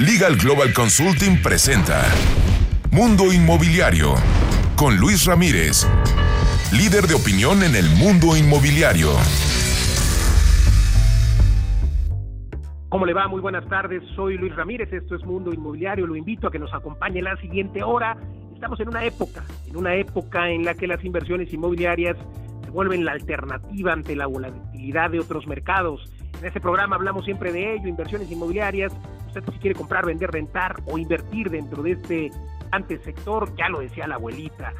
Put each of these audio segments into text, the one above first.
Legal Global Consulting presenta Mundo Inmobiliario con Luis Ramírez, líder de opinión en el mundo inmobiliario. ¿Cómo le va? Muy buenas tardes. Soy Luis Ramírez. Esto es Mundo Inmobiliario. Lo invito a que nos acompañe la siguiente hora. Estamos en una época, en una época en la que las inversiones inmobiliarias se vuelven la alternativa ante la volatilidad de otros mercados. En este programa hablamos siempre de ello, inversiones inmobiliarias, usted si quiere comprar, vender, rentar o invertir dentro de este sector, ya lo decía la abuelita,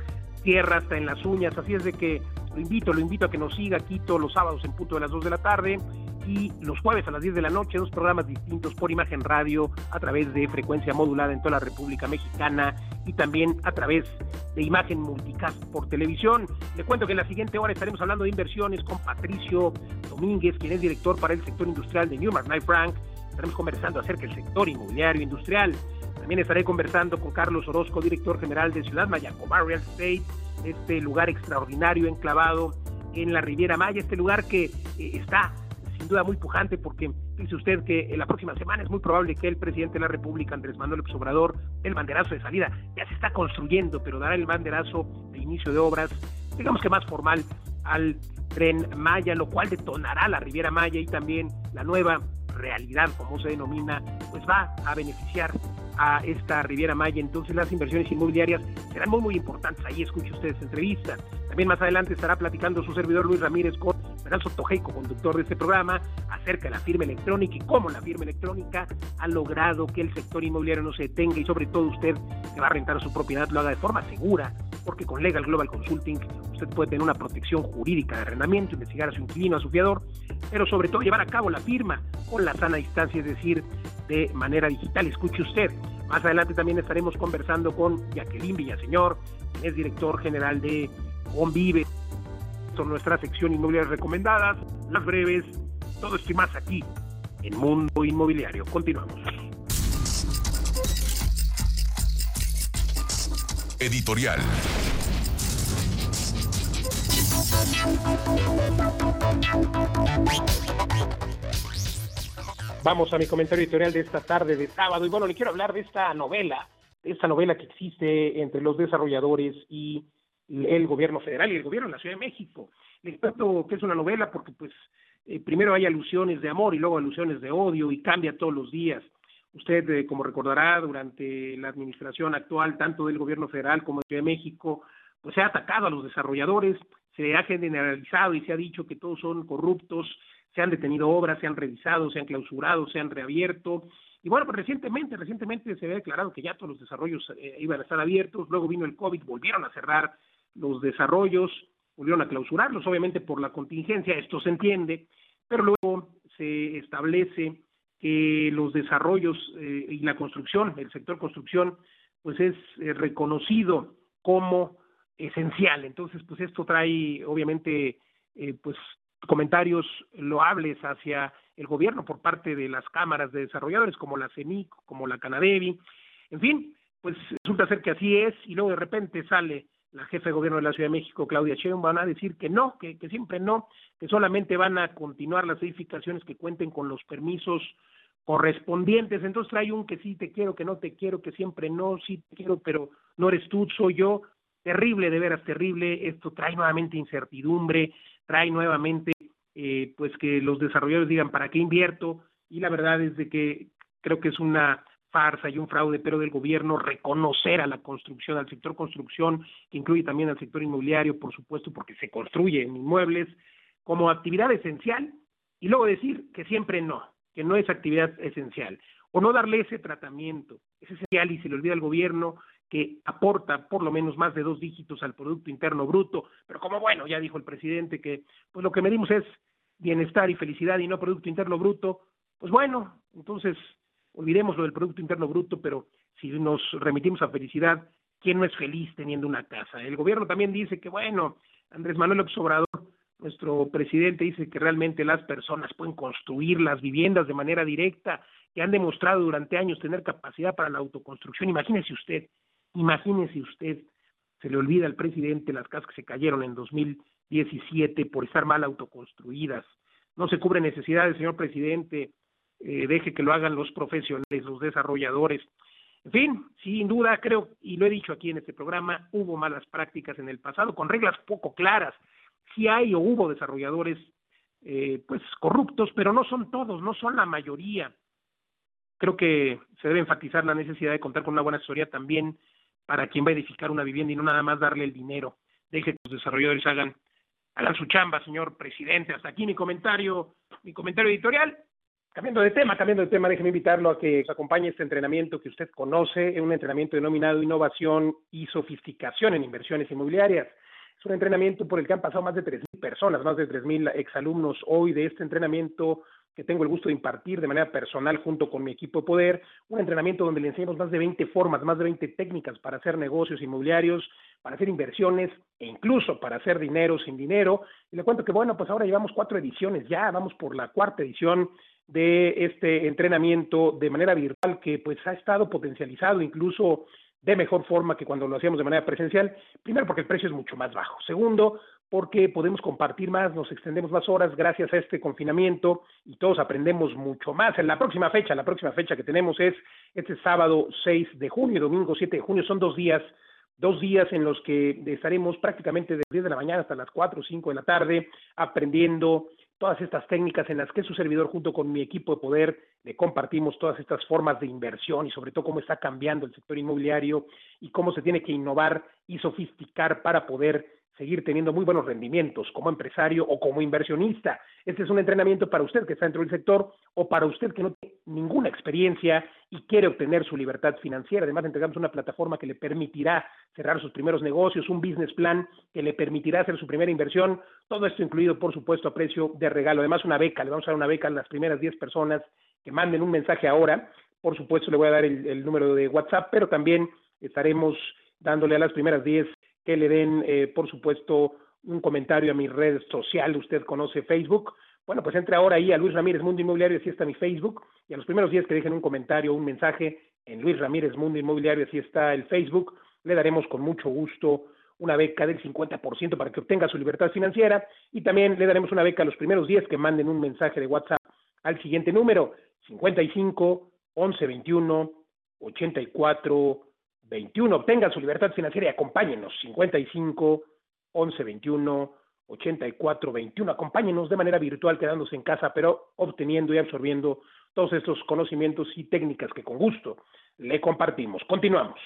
tierra hasta en las uñas, así es de que lo invito, lo invito a que nos siga aquí todos los sábados en punto de las 2 de la tarde y los jueves a las 10 de la noche, dos programas distintos por imagen radio a través de frecuencia modulada en toda la República Mexicana y también a través de imagen multicast por televisión. Le cuento que en la siguiente hora estaremos hablando de inversiones con Patricio Domínguez, quien es director para el sector industrial de Newmark Knight Frank Estaremos conversando acerca del sector inmobiliario industrial. También estaré conversando con Carlos Orozco, director general de Ciudad Mayacoba Real Estate, este lugar extraordinario enclavado en la Riviera Maya, este lugar que eh, está sin duda muy pujante porque dice usted que en la próxima semana es muy probable que el presidente de la República, Andrés Manuel López Obrador, el banderazo de salida, ya se está construyendo, pero dará el banderazo de inicio de obras, digamos que más formal, al tren Maya, lo cual detonará la Riviera Maya y también la nueva realidad, como se denomina, pues va a beneficiar a esta Riviera Maya. Entonces las inversiones inmobiliarias serán muy, muy importantes. Ahí escuche usted esta entrevista. También más adelante estará platicando su servidor Luis Ramírez con Bernal Sotojeico, conductor de este programa, acerca de la firma electrónica y cómo la firma electrónica ha logrado que el sector inmobiliario no se detenga y sobre todo usted que va a rentar su propiedad lo haga de forma segura, porque con Legal Global Consulting usted puede tener una protección jurídica de arrendamiento, investigar a su inquilino, a su fiador, pero sobre todo llevar a cabo la firma con la sana distancia, es decir, de manera digital. Escuche usted. Más adelante también estaremos conversando con Jacqueline Villaseñor, quien es director general de Convive. Son nuestra sección inmobiliarias recomendadas, las breves, todo esto y más aquí en Mundo Inmobiliario. Continuamos. Editorial. Vamos a mi comentario editorial de esta tarde de sábado. Y bueno, le quiero hablar de esta novela, de esta novela que existe entre los desarrolladores y el gobierno federal y el gobierno de la Ciudad de México. Le cuento que es una novela porque pues eh, primero hay alusiones de amor y luego alusiones de odio y cambia todos los días. Usted, eh, como recordará, durante la administración actual, tanto del gobierno federal como de Ciudad de México, pues se ha atacado a los desarrolladores, se ha generalizado y se ha dicho que todos son corruptos, se han detenido obras, se han revisado, se han clausurado, se han reabierto. Y bueno, pues recientemente, recientemente se había declarado que ya todos los desarrollos eh, iban a estar abiertos, luego vino el COVID, volvieron a cerrar los desarrollos, volvieron a clausurarlos, obviamente por la contingencia, esto se entiende, pero luego se establece que los desarrollos eh, y la construcción, el sector construcción, pues es eh, reconocido como esencial. Entonces, pues esto trae obviamente pues comentarios loables hacia el gobierno por parte de las cámaras de desarrolladores como la CENIC, como la Canadevi, en fin, pues resulta ser que así es y luego de repente sale la jefa de gobierno de la Ciudad de México, Claudia Sheinbaum, van a decir que no, que, que siempre no, que solamente van a continuar las edificaciones que cuenten con los permisos correspondientes. Entonces trae un que sí te quiero, que no te quiero, que siempre no, sí te quiero, pero no eres tú, soy yo. Terrible, de veras terrible. Esto trae nuevamente incertidumbre, trae nuevamente eh, pues que los desarrolladores digan para qué invierto y la verdad es de que creo que es una farsa y un fraude, pero del gobierno reconocer a la construcción, al sector construcción, que incluye también al sector inmobiliario, por supuesto, porque se construyen inmuebles, como actividad esencial, y luego decir que siempre no, que no es actividad esencial, o no darle ese tratamiento, es esencial y se le olvida al gobierno que aporta por lo menos más de dos dígitos al Producto Interno Bruto, pero como bueno, ya dijo el presidente que pues lo que medimos es bienestar y felicidad y no Producto Interno Bruto, pues bueno, entonces olvidemos lo del Producto Interno Bruto, pero si nos remitimos a felicidad, ¿quién no es feliz teniendo una casa? El gobierno también dice que bueno, Andrés Manuel López Obrador, nuestro presidente, dice que realmente las personas pueden construir las viviendas de manera directa, que han demostrado durante años tener capacidad para la autoconstrucción. Imagínese usted, Imagínese usted, se le olvida al presidente las casas que se cayeron en 2017 por estar mal autoconstruidas. No se cubren necesidades, señor presidente. Eh, deje que lo hagan los profesionales, los desarrolladores. En fin, sin duda creo, y lo he dicho aquí en este programa, hubo malas prácticas en el pasado con reglas poco claras. Si hay o hubo desarrolladores eh, pues corruptos, pero no son todos, no son la mayoría. Creo que se debe enfatizar la necesidad de contar con una buena asesoría también para quien va a edificar una vivienda y no nada más darle el dinero. Deje que los desarrolladores hagan, hagan su chamba, señor presidente. Hasta aquí mi comentario, mi comentario editorial. Cambiando de tema, cambiando de tema, déjeme invitarlo a que acompañe este entrenamiento que usted conoce, un entrenamiento denominado Innovación y Sofisticación en Inversiones Inmobiliarias. Es un entrenamiento por el que han pasado más de 3.000 personas, más de 3.000 exalumnos hoy de este entrenamiento que tengo el gusto de impartir de manera personal junto con mi equipo de poder, un entrenamiento donde le enseñamos más de 20 formas, más de 20 técnicas para hacer negocios inmobiliarios, para hacer inversiones e incluso para hacer dinero sin dinero. Y le cuento que bueno, pues ahora llevamos cuatro ediciones ya, vamos por la cuarta edición de este entrenamiento de manera virtual que pues ha estado potencializado incluso de mejor forma que cuando lo hacíamos de manera presencial. Primero porque el precio es mucho más bajo. Segundo, porque podemos compartir más, nos extendemos más horas gracias a este confinamiento y todos aprendemos mucho más. En la próxima fecha, la próxima fecha que tenemos es este sábado 6 de junio, domingo 7 de junio, son dos días, dos días en los que estaremos prácticamente desde 10 de la mañana hasta las 4 o 5 de la tarde aprendiendo todas estas técnicas en las que su servidor junto con mi equipo de poder le compartimos todas estas formas de inversión y sobre todo cómo está cambiando el sector inmobiliario y cómo se tiene que innovar y sofisticar para poder seguir teniendo muy buenos rendimientos como empresario o como inversionista. Este es un entrenamiento para usted que está dentro del sector o para usted que no tiene ninguna experiencia y quiere obtener su libertad financiera. Además, entregamos una plataforma que le permitirá cerrar sus primeros negocios, un business plan que le permitirá hacer su primera inversión. Todo esto incluido, por supuesto, a precio de regalo. Además, una beca. Le vamos a dar una beca a las primeras 10 personas que manden un mensaje ahora. Por supuesto, le voy a dar el, el número de WhatsApp, pero también estaremos dándole a las primeras 10 que le den, eh, por supuesto, un comentario a mi red social, usted conoce Facebook. Bueno, pues entre ahora ahí a Luis Ramírez Mundo Inmobiliario, así está mi Facebook, y a los primeros días que dejen un comentario, un mensaje en Luis Ramírez Mundo Inmobiliario, así está el Facebook, le daremos con mucho gusto una beca del 50% para que obtenga su libertad financiera. Y también le daremos una beca a los primeros días que manden un mensaje de WhatsApp al siguiente número 55 11 21 84 21. Obtengan su libertad financiera y acompáñenos. 55 11 21 84 21. Acompáñenos de manera virtual, quedándose en casa, pero obteniendo y absorbiendo todos estos conocimientos y técnicas que con gusto le compartimos. Continuamos.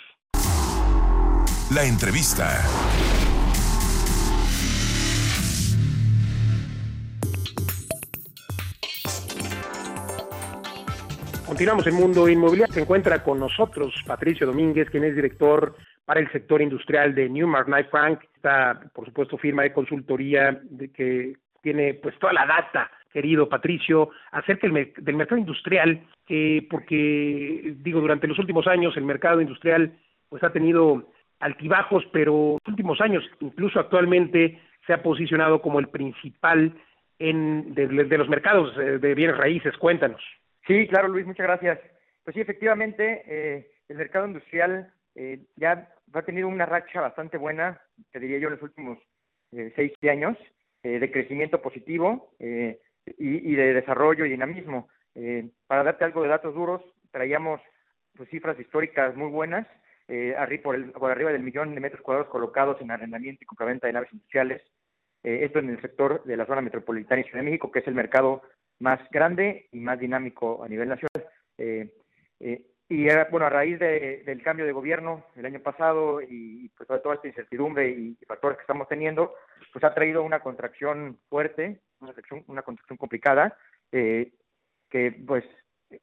La entrevista. Continuamos en Mundo Inmobiliario. Se encuentra con nosotros Patricio Domínguez, quien es director para el sector industrial de Newmark Knight Frank. Esta, por supuesto, firma de consultoría de que tiene pues toda la data, querido Patricio, acerca del, del mercado industrial, que porque, digo, durante los últimos años el mercado industrial pues ha tenido altibajos, pero en los últimos años, incluso actualmente, se ha posicionado como el principal en, de, de los mercados eh, de bienes raíces. Cuéntanos. Sí, claro, Luis, muchas gracias. Pues sí, efectivamente, eh, el mercado industrial eh, ya ha tenido una racha bastante buena, te diría yo, en los últimos eh, seis años, eh, de crecimiento positivo eh, y, y, de desarrollo y dinamismo. Eh, para darte algo de datos duros, traíamos pues, cifras históricas muy buenas, arriba, por, el, por arriba del millón de metros cuadrados colocados en arrendamiento y compraventa de naves industriales. Esto en el sector de la zona metropolitana y Ciudad de México, que es el mercado más grande y más dinámico a nivel nacional. Eh, eh, y bueno, a raíz de, del cambio de gobierno el año pasado y pues toda esta incertidumbre y, factores que estamos teniendo, pues ha traído una contracción fuerte, una contracción, una contracción complicada, eh, que pues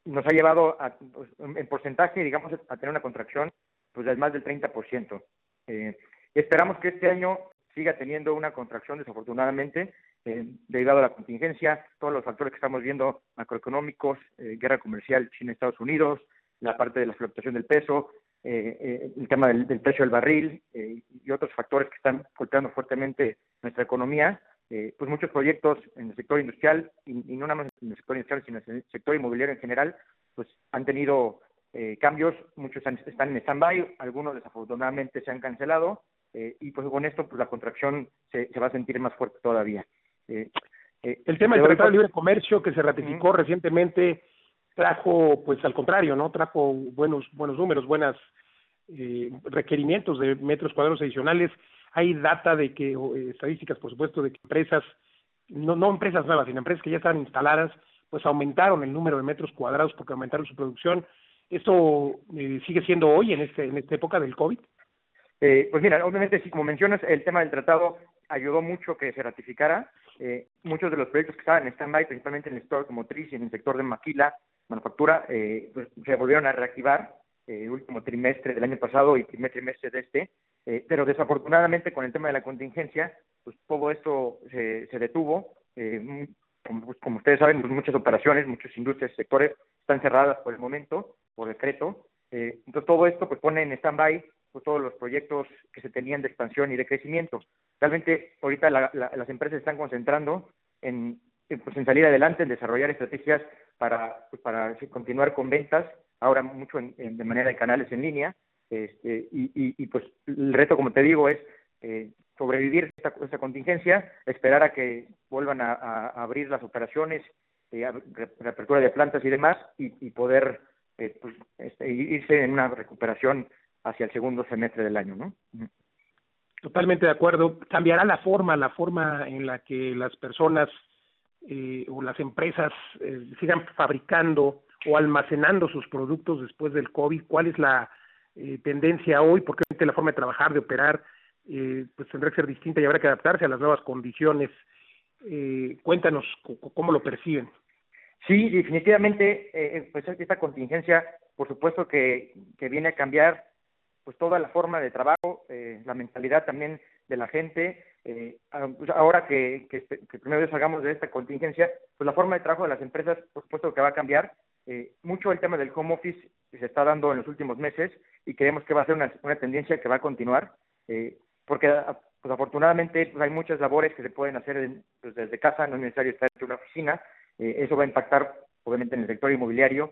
nos ha llevado a, pues, en porcentaje, digamos, a tener una contracción pues de más del 30%. Eh, esperamos que este año siga teniendo una contracción, desafortunadamente, eh, derivado a la contingencia, todos los factores que estamos viendo macroeconómicos, eh, guerra comercial China-Estados Unidos, la parte de la fluctuación del peso, eh, eh el tema del, del, precio del barril eh, y otros factores que están golpeando fuertemente nuestra economía, pues muchos proyectos en el sector industrial y, no nada más en el sector industrial, sino en el sector inmobiliario en general, pues han tenido cambios, muchos están en stand-by, algunos desafortunadamente se han cancelado y pues con esto pues la contracción se, se va a sentir más fuerte todavía. Eh, eh, el tema del Tratado de Libre Comercio que se ratificó uh -huh. recientemente trajo, pues al contrario, ¿no? Trajo buenos, buenos números, buenas eh, requerimientos de metros cuadrados adicionales. Hay data de que, eh, estadísticas, por supuesto, de que empresas, no, no empresas nuevas, sino empresas que ya estaban instaladas, pues aumentaron el número de metros cuadrados porque aumentaron su producción. ¿Esto eh, sigue siendo hoy en, este, en esta época del COVID? Eh, pues mira, obviamente, sí, como mencionas, el tema del tratado ayudó mucho que se ratificara. Eh, muchos de los proyectos que estaban en stand-by, principalmente en el sector automotriz y en el sector de maquila, manufactura, eh, pues se volvieron a reactivar el último trimestre del año pasado y primer trimestre de este. pero desafortunadamente, con el tema de la contingencia, pues todo esto se, se detuvo. Como, pues, como, ustedes saben, pues muchas operaciones, muchas industrias, sectores están cerradas por el momento, por decreto. entonces, todo esto pues pone en stand-by pues, todos los proyectos que se tenían de expansión y de crecimiento. Realmente ahorita las empresas están concentrando en, pues, en salir adelante, en desarrollar estrategias para, pues, para continuar con ventas, ahora mucho de manera de canales en línea, este, y, y, pues el reto, como te digo, es eh, sobrevivir esta, esta contingencia, esperar a que vuelvan a, abrir las operaciones, eh, reapertura de plantas y demás, y, y poder eh, pues, este, irse en una recuperación hacia el segundo semestre del año, ¿no? Totalmente de acuerdo. Cambiará la forma, la forma en la que las personas eh, o las empresas eh, sigan fabricando o almacenando sus productos después del COVID. ¿Cuál es la eh, tendencia hoy? Porque la forma de trabajar, de operar, pues tendrá que ser distinta y habrá que adaptarse a las nuevas condiciones. cuéntanos cómo lo perciben. Sí, definitivamente, pues esta contingencia, por supuesto que, que viene a cambiar pues toda la forma de trabajo, eh, la mentalidad también de la gente. Eh, pues, ahora que, que, que, primero salgamos de esta contingencia, pues la forma de trabajo de las empresas, por supuesto que va a cambiar. Eh, mucho el tema del home office se está dando en los últimos meses y creemos que va a ser una, una tendencia que va a continuar, eh, porque ah, pues afortunadamente pues hay muchas labores que se pueden hacer pues, desde casa, no es necesario estar en una oficina. Eso va a impactar obviamente en el sector inmobiliario,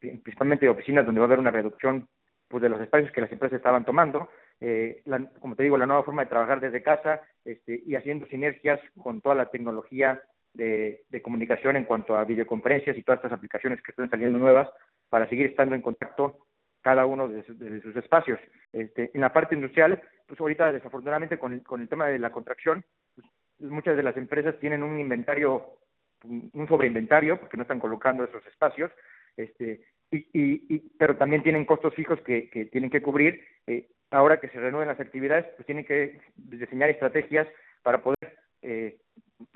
principalmente de oficinas donde va a haber una reducción pues de los espacios que las empresas estaban tomando, eh, como te digo, la nueva forma de trabajar desde casa este, y haciendo sinergias con toda la tecnología de, comunicación en cuanto a videoconferencias y todas estas aplicaciones que están saliendo nuevas para seguir estando en contacto cada uno de, sus espacios. Este, en la parte industrial, pues ahorita desafortunadamente con el, con el tema de la contracción, pues, muchas de las empresas tienen un inventario, un sobreinventario, porque no están colocando esos espacios, este, y, y, pero también tienen costos fijos que, que tienen que cubrir. Eh, ahora que se renueven las actividades, pues tienen que diseñar estrategias para poder eh,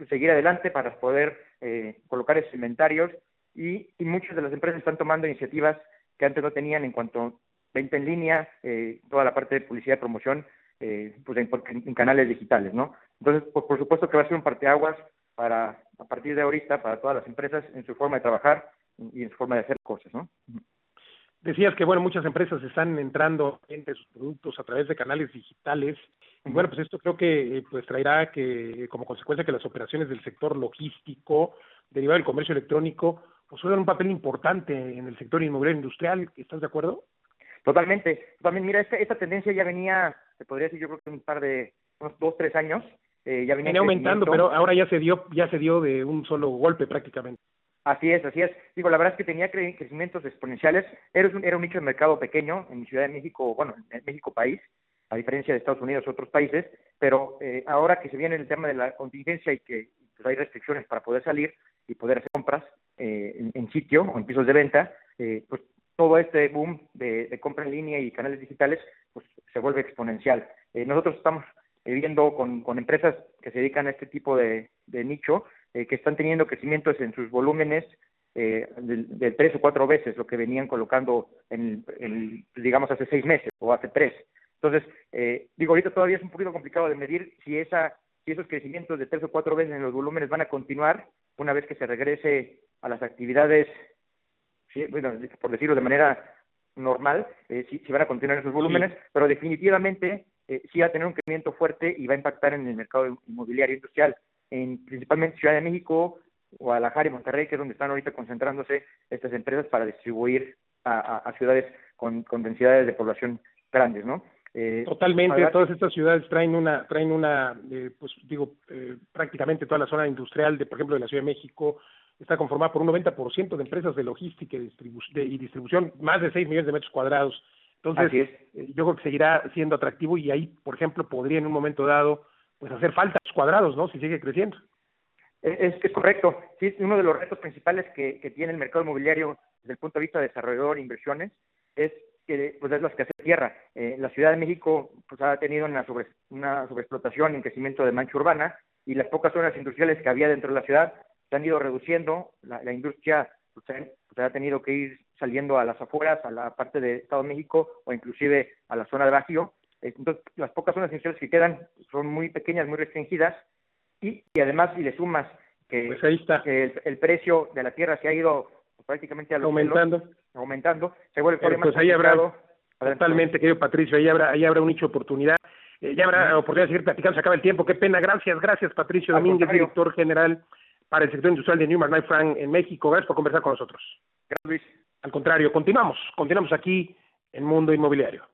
seguir adelante, para poder eh, colocar esos inventarios y, y, muchas de las empresas están tomando iniciativas que antes no tenían en cuanto venta en línea, eh, toda la parte de publicidad y promoción eh, pues en, en, canales digitales, ¿no? Entonces, pues, por supuesto que va a ser un parteaguas para, a partir de ahorita, para todas las empresas en su forma de trabajar, y en su forma de hacer cosas, ¿no? Decías que, bueno, muchas empresas están entrando en sus productos a través de canales digitales. Y bueno, pues esto creo que eh, pues traerá que, como consecuencia, que las operaciones del sector logístico, derivado del comercio electrónico, pues juegan un papel importante en el sector inmobiliario industrial. ¿Estás de acuerdo? Totalmente. También, mira, esta, esta tendencia ya venía, se podría decir, yo creo que un par de, unos dos, tres años, eh, ya venía, aumentando, pero ahora ya se dio, ya se dio de un solo golpe prácticamente. Así es, así es. Digo, la verdad es que tenía crecimientos exponenciales. Era un, era un nicho de mercado pequeño en mi Ciudad de México, bueno, en México país, a diferencia de Estados Unidos y otros países, pero eh, ahora que se viene el tema de la contingencia y que pues, hay restricciones para poder salir y poder hacer compras eh, en, sitio o en pisos de venta, eh, pues todo este boom de, compra en línea y canales digitales pues se vuelve exponencial. nosotros estamos viendo con, empresas que se dedican a este tipo de nicho, eh, que están teniendo crecimientos en sus volúmenes eh, de, tres o cuatro veces lo que venían colocando en, digamos, hace seis meses o hace tres. Entonces, eh, digo, ahorita todavía es un poquito complicado de medir si, esa, si esos crecimientos de tres o cuatro veces en los volúmenes van a continuar una vez que se regrese a las actividades, bueno, por decirlo de manera normal, eh, si, si, van a continuar esos volúmenes, pero definitivamente eh, sí va a tener un crecimiento fuerte y va a impactar en el mercado inmobiliario industrial en principalmente Ciudad de México, Guadalajara y Monterrey, que es donde están ahorita concentrándose estas empresas para distribuir a, ciudades con, densidades de población grandes, ¿no? Eh, Totalmente, todas estas ciudades traen una, traen una, eh, pues digo, eh, prácticamente toda la zona industrial de, por ejemplo, de la Ciudad de México, está conformada por un 90% de empresas de logística y, y distribución, más de 6 millones de metros cuadrados. Entonces, eh, yo creo que seguirá siendo atractivo y ahí, por ejemplo, podría en un momento dado pues hacer falta cuadrados, ¿no? Si sigue creciendo. Es, es correcto. Sí, uno de los retos principales que, tiene el mercado inmobiliario desde el punto de vista de desarrollador e inversiones es que pues es las que hace tierra. Eh, la Ciudad de México pues ha tenido una, sobre, una sobreexplotación en crecimiento de mancha urbana y las pocas zonas industriales que había dentro de la ciudad se han ido reduciendo. La, la industria pues, pues, ha tenido que ir saliendo a las afueras, a la parte de Estado de México o inclusive a la zona de Bajío. Entonces, las pocas zonas industriales que quedan son muy pequeñas, muy restringidas y, y además si le sumas que, pues ahí está. que el, precio de la tierra se ha ido prácticamente a los aumentando, aumentando, se vuelve Pero pues ahí habrá totalmente, querido Patricio, ahí habrá, ahí habrá un nicho de oportunidad. Eh, ya habrá oportunidad de seguir platicando, se acaba el tiempo, qué pena, gracias, gracias Patricio Domínguez, director general para el sector industrial de Newmark Knight Frank en México. Gracias por conversar con nosotros. Gracias, Luis. Al contrario, continuamos, continuamos aquí en Mundo Inmobiliario.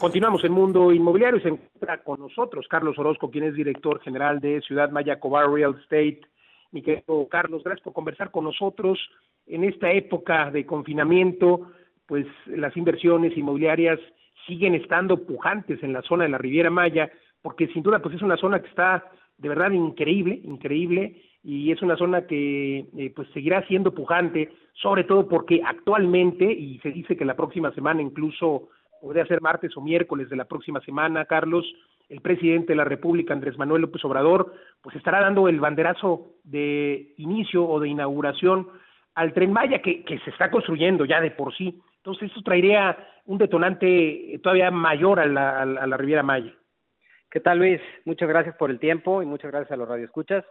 Continuamos en Mundo Inmobiliario y se encuentra con nosotros Carlos Orozco, quien es director general de Ciudad Mayacobar Real Estate. Mi querido Carlos, gracias por conversar con nosotros. En esta época de confinamiento, pues las inversiones inmobiliarias siguen estando pujantes en la zona de la Riviera Maya, porque sin duda pues es una zona que está de verdad increíble, increíble, y es una zona que eh, pues seguirá siendo pujante, sobre todo porque actualmente, y se dice que la próxima semana incluso podría ser martes o miércoles de la próxima semana, Carlos, el presidente de la República, Andrés Manuel López Obrador, pues estará dando el banderazo de inicio o de inauguración al tren Maya que, se está construyendo ya de por sí. Entonces, eso traería un detonante todavía mayor a la, a Riviera Maya. ¿Qué tal, Luis? Muchas gracias por el tiempo y muchas gracias a los radioescuchas.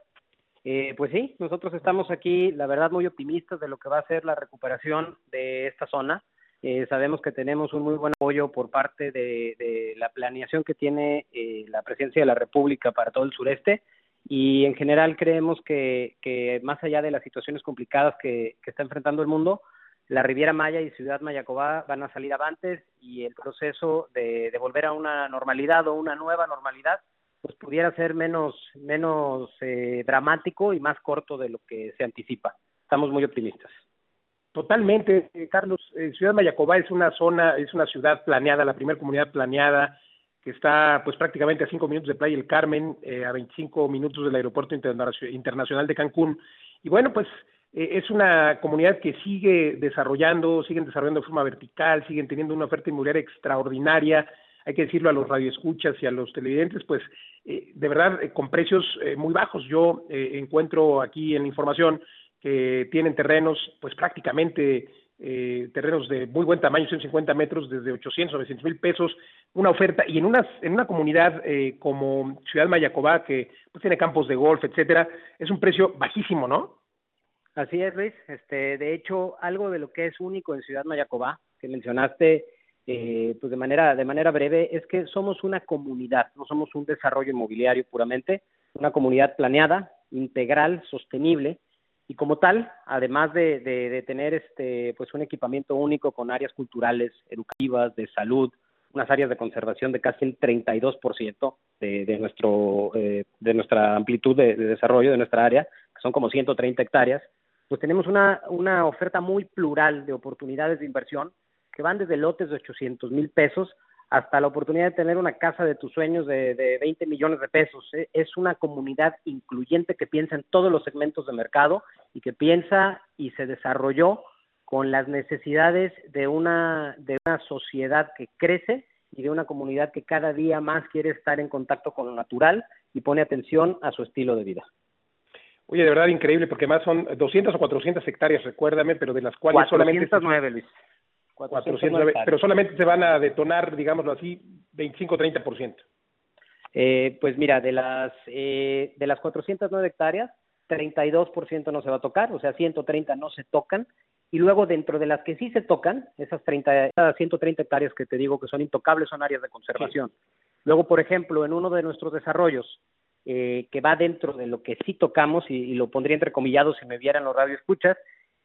Eh, pues sí, nosotros estamos aquí, la verdad, muy optimistas de lo que va a ser la recuperación de esta zona. Eh, sabemos que tenemos un muy buen apoyo por parte de, la planeación que tiene eh, la presidencia de la República para todo el sureste y en general creemos que, que más allá de las situaciones complicadas que, está enfrentando el mundo, la Riviera Maya y Ciudad Mayacobá van a salir avantes y el proceso de, volver a una normalidad o una nueva normalidad pues pudiera ser menos menos eh, dramático y más corto de lo que se anticipa. Estamos muy optimistas. Totalmente, eh, Carlos. Eh, ciudad Mayacobá es una zona, es una ciudad planeada, la primera comunidad planeada que está pues prácticamente a cinco minutos de Playa del Carmen, eh, a 25 minutos del Aeropuerto Internacional de Cancún. Y bueno, pues es una comunidad que sigue desarrollando, siguen desarrollando de forma vertical, siguen teniendo una oferta inmobiliaria extraordinaria. Hay que decirlo a los radioescuchas y a los televidentes, pues de verdad con precios muy bajos. Yo encuentro aquí en la información que tienen terrenos, pues prácticamente eh, terrenos de muy buen tamaño, 150 metros, desde 800 a 900 mil pesos, una oferta, y en, unas, en una comunidad eh, como Ciudad Mayacobá, que pues tiene campos de golf, etcétera, es un precio bajísimo, ¿no? Así es, Luis. Este, de hecho, algo de lo que es único en Ciudad Mayacobá, que mencionaste eh, pues de manera, de manera breve, es que somos una comunidad, no somos un desarrollo inmobiliario puramente, una comunidad planeada, integral, sostenible, y como tal, además de, de, tener este, pues un equipamiento único con áreas culturales, educativas, de salud, unas áreas de conservación de casi el 32% de, de, nuestro, eh, de nuestra amplitud de, de, desarrollo de nuestra área, que son como 130 hectáreas, pues tenemos una, una oferta muy plural de oportunidades de inversión que van desde lotes de 800 mil pesos hasta la oportunidad de tener una casa de tus sueños de, de 20 millones de pesos. E, es una comunidad incluyente que piensa en todos los segmentos de mercado y que piensa y se desarrolló con las necesidades de una, de una sociedad que crece y de una comunidad que cada día más quiere estar en contacto con lo natural y pone atención a su estilo de vida. Oye, de verdad increíble, porque más son 200 o 400 hectáreas, recuérdame, pero de las cuales 409, solamente... Luis. 409, pero solamente se van a detonar, digámoslo así, 25-30%. Eh, pues mira, de las, eh, de las 409 hectáreas, 32% no se va a tocar, o sea, 130 no se tocan. Y luego dentro de las que sí se tocan, esas 30, 130 hectáreas que te digo que son intocables son áreas de conservación. Luego, por ejemplo, en uno de nuestros desarrollos, eh, que va dentro de lo que sí tocamos, y, lo pondría entrecomillado si me vieran los radioescuchas,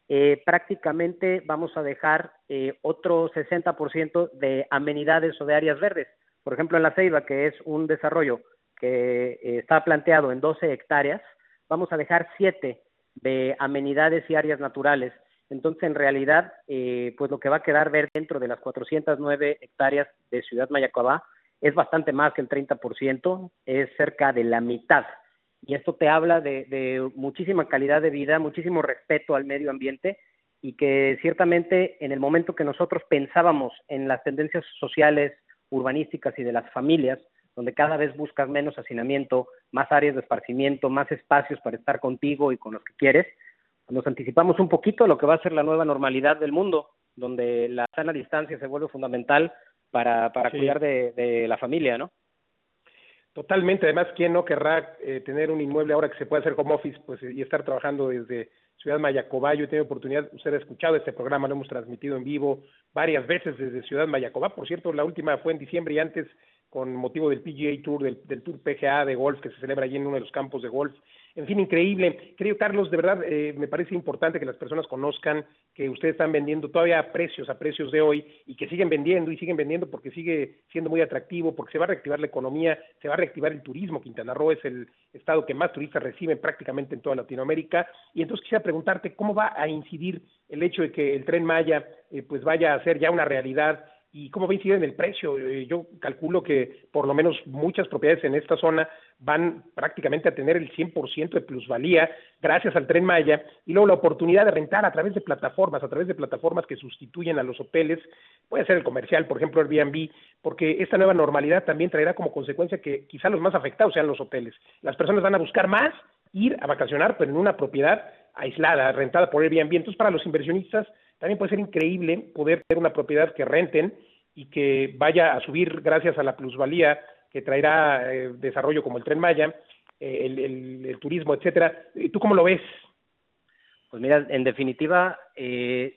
eh, prácticamente vamos a dejar eh, otro 60% de amenidades o de áreas verdes. Por ejemplo, en La Ceiba, que es un desarrollo que eh, está planteado en 12 hectáreas, vamos a dejar 7 de amenidades y áreas naturales. Entonces, en realidad, eh, pues lo que va a quedar ver dentro de las 409 hectáreas de Ciudad Mayacobá es bastante más que el 30%, es cerca de la mitad. Y esto te habla de, de muchísima calidad de vida, muchísimo respeto al medio ambiente y que ciertamente en el momento que nosotros pensábamos en las tendencias sociales, urbanísticas y de las familias, donde cada vez buscas menos hacinamiento, más áreas de esparcimiento, más espacios para estar contigo y con los que quieres, nos anticipamos un poquito a lo que va a ser la nueva normalidad del mundo, donde la sana distancia se vuelve fundamental para, para cuidar de, de, la familia, ¿no? Totalmente, además, ¿quién no querrá eh, tener un inmueble ahora que se puede hacer como office pues, y estar trabajando desde Ciudad Mayacobá? Yo he tenido oportunidad, usted ha escuchado este programa, lo hemos transmitido en vivo varias veces desde Ciudad Mayacobá, por cierto, la última fue en diciembre y antes con motivo del PGA Tour, del, Tour PGA de golf que se celebra allí en uno de los campos de golf. En fin, increíble. Creo, Carlos, de verdad eh, me parece importante que las personas conozcan que ustedes están vendiendo todavía a precios, a precios de hoy, y que siguen vendiendo y siguen vendiendo porque sigue siendo muy atractivo, porque se va a reactivar la economía, se va a reactivar el turismo. Quintana Roo es el estado que más turistas reciben prácticamente en toda Latinoamérica. Y entonces quisiera preguntarte cómo va a incidir el hecho de que el tren Maya eh, pues vaya a ser ya una realidad y cómo va a incidir en el precio. Eh, yo calculo que por lo menos muchas propiedades en esta zona van prácticamente a tener el 100% de plusvalía gracias al tren Maya y luego la oportunidad de rentar a través de plataformas, a través de plataformas que sustituyen a los hoteles, puede ser el comercial, por ejemplo Airbnb, porque esta nueva normalidad también traerá como consecuencia que quizá los más afectados sean los hoteles. Las personas van a buscar más ir a vacacionar, pero en una propiedad aislada, rentada por Airbnb. Entonces, para los inversionistas también puede ser increíble poder tener una propiedad que renten y que vaya a subir gracias a la plusvalía que traerá eh, desarrollo como el Tren Maya, eh, el, turismo, etcétera. ¿Tú cómo lo ves? Pues mira, en definitiva, eh,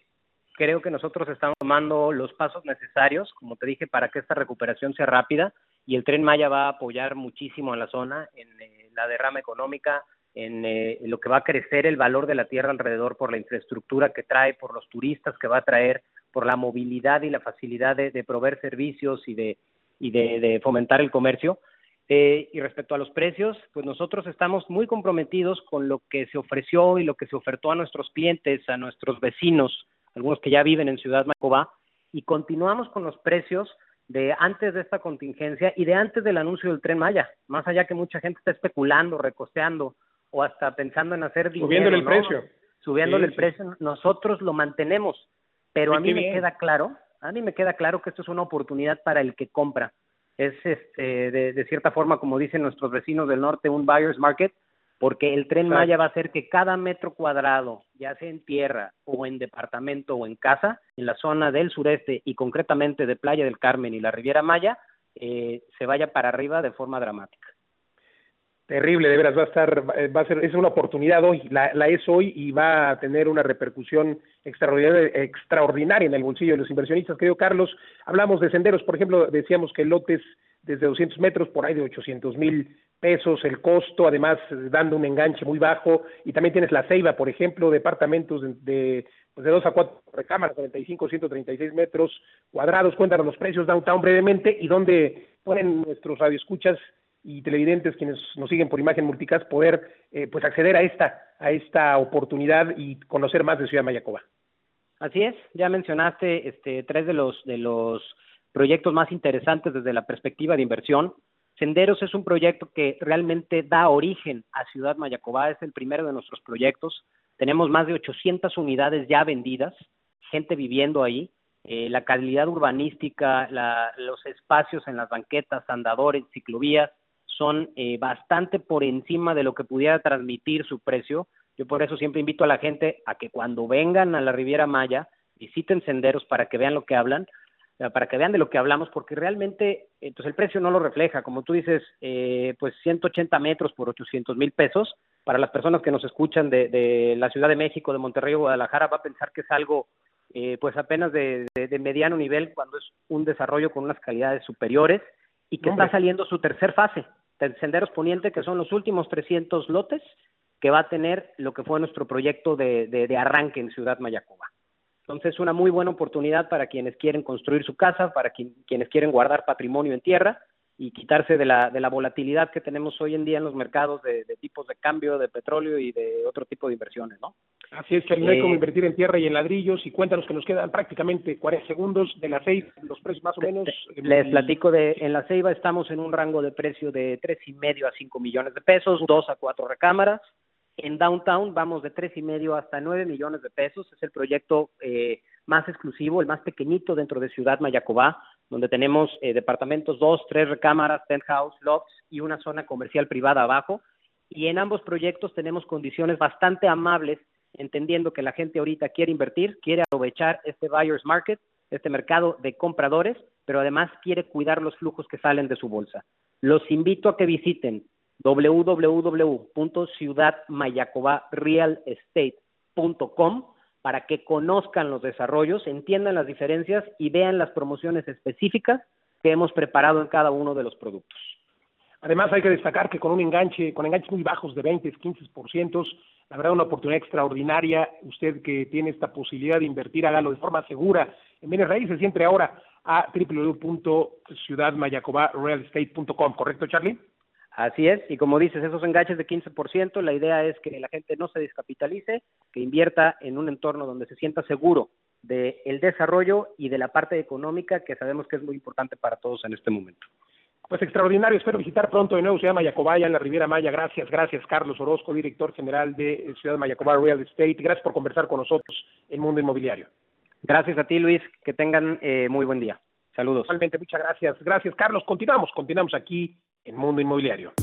creo que nosotros estamos tomando los pasos necesarios, como te dije, para que esta recuperación sea rápida y el Tren Maya va a apoyar muchísimo a la zona en eh, la derrama económica, en, eh, lo que va a crecer el valor de la tierra alrededor por la infraestructura que trae, por los turistas que va a traer, por la movilidad y la facilidad de, proveer servicios y de, y de, de fomentar el comercio. Eh, y respecto a los precios, pues nosotros estamos muy comprometidos con lo que se ofreció y lo que se ofertó a nuestros clientes, a nuestros vecinos, algunos que ya viven en Ciudad Macobá, y continuamos con los precios de antes de esta contingencia y de antes del anuncio del tren Maya, más allá que mucha gente está especulando, recosteando, o hasta pensando en hacer dinero. Subiéndole el ¿no? precio. Subiéndole sí, el precio, nosotros lo mantenemos. Pero sí, a mí me bien. queda claro, a mí me queda claro que esto es una oportunidad para el que compra. Es este, de, de cierta forma, como dicen nuestros vecinos del norte, un buyer's market, porque el tren Exacto. Maya va a hacer que cada metro cuadrado, ya sea en tierra o en departamento o en casa, en la zona del sureste y concretamente de Playa del Carmen y la Riviera Maya, eh, se vaya para arriba de forma dramática terrible, de veras, va a estar, eh, va a ser, es una oportunidad hoy, la, la es hoy y va a tener una repercusión extraordinaria, extraordinaria en el bolsillo de los inversionistas. Querido Carlos, hablamos de senderos, por ejemplo, decíamos que lotes desde 200 metros por ahí de 800 mil pesos el costo, además dando un enganche muy bajo, y también tienes la Ceiba, por ejemplo, departamentos de, de, pues de 2 a 4 recámaras, 45, 136 metros cuadrados, cuéntanos los precios downtown brevemente y dónde pueden nuestros radioescuchas y televidentes quienes nos siguen por imagen multicast poder eh, pues acceder a esta a esta oportunidad y conocer más de Ciudad Mayacoba. Así es, ya mencionaste este tres de los de los proyectos más interesantes desde la perspectiva de inversión. Senderos es un proyecto que realmente da origen a Ciudad Mayacobá, es el primero de nuestros proyectos. Tenemos más de 800 unidades ya vendidas, gente viviendo ahí. Eh, la calidad urbanística, la, los espacios en las banquetas, andadores, ciclovías, son eh, bastante por encima de lo que pudiera transmitir su precio. Yo por eso siempre invito a la gente a que cuando vengan a la Riviera Maya visiten senderos para que vean lo que hablan, para que vean de lo que hablamos, porque realmente eh, pues el precio no lo refleja. Como tú dices, eh, pues 180 metros por 800 mil pesos. Para las personas que nos escuchan de, de, la Ciudad de México, de Monterrey o Guadalajara, va a pensar que es algo eh, pues apenas de, de, mediano nivel cuando es un desarrollo con unas calidades superiores y que está saliendo su tercer fase, Senderos Poniente, que son los últimos 300 lotes que va a tener lo que fue nuestro proyecto de, de arranque en Ciudad Mayacoba. Entonces, una muy buena oportunidad para quienes quieren construir su casa, para quienes quieren guardar patrimonio en tierra y quitarse de la, de la volatilidad que tenemos hoy en día en los mercados de, tipos de cambio, de petróleo y de otro tipo de inversiones, ¿no? Así es, que no hay como invertir en tierra y en ladrillos. Y cuéntanos que nos quedan prácticamente 40 segundos de la ceiba, los precios más o menos. Les platico de, en la ceiba estamos en un rango de precio de tres y medio a 5 millones de pesos, dos a cuatro recámaras. En Downtown vamos de tres y medio hasta nueve millones de pesos. Es el proyecto eh, más exclusivo, el más pequeñito dentro de Ciudad Mayacobá, donde tenemos eh, departamentos dos, tres recámaras, penthouse, lofts y una zona comercial privada abajo. Y en ambos proyectos tenemos condiciones bastante amables, entendiendo que la gente ahorita quiere invertir, quiere aprovechar este buyer's market, este mercado de compradores, pero además quiere cuidar los flujos que salen de su bolsa. Los invito a que visiten www.ciudadmayacobarealestate.com para que conozcan los desarrollos, entiendan las diferencias y vean las promociones específicas que hemos preparado en cada uno de los productos. Además, hay que destacar que con un enganche, con enganches muy bajos de 20, 15%, la verdad, una oportunidad extraordinaria. Usted que tiene esta posibilidad de invertir, hágalo de forma segura en bienes raíces, siempre ahora a www.ciudadmayacobarealestate.com, ¿correcto, Charlie? Así es, y como dices, esos enganches de 15%, la idea es que la gente no se descapitalice, que invierta en un entorno donde se sienta seguro del el desarrollo y de la parte económica que sabemos que es muy importante para todos en este momento. Pues extraordinario, espero visitar pronto de nuevo Ciudad Mayacobaya en la Riviera Maya. Gracias, gracias Carlos Orozco, director general de Ciudad Mayacobá Real Estate. Gracias por conversar con nosotros en Mundo Inmobiliario. Gracias a ti Luis, que tengan eh, muy buen día. Saludos. Realmente, muchas gracias. Gracias Carlos. Continuamos, continuamos aquí en Mundo Inmobiliario.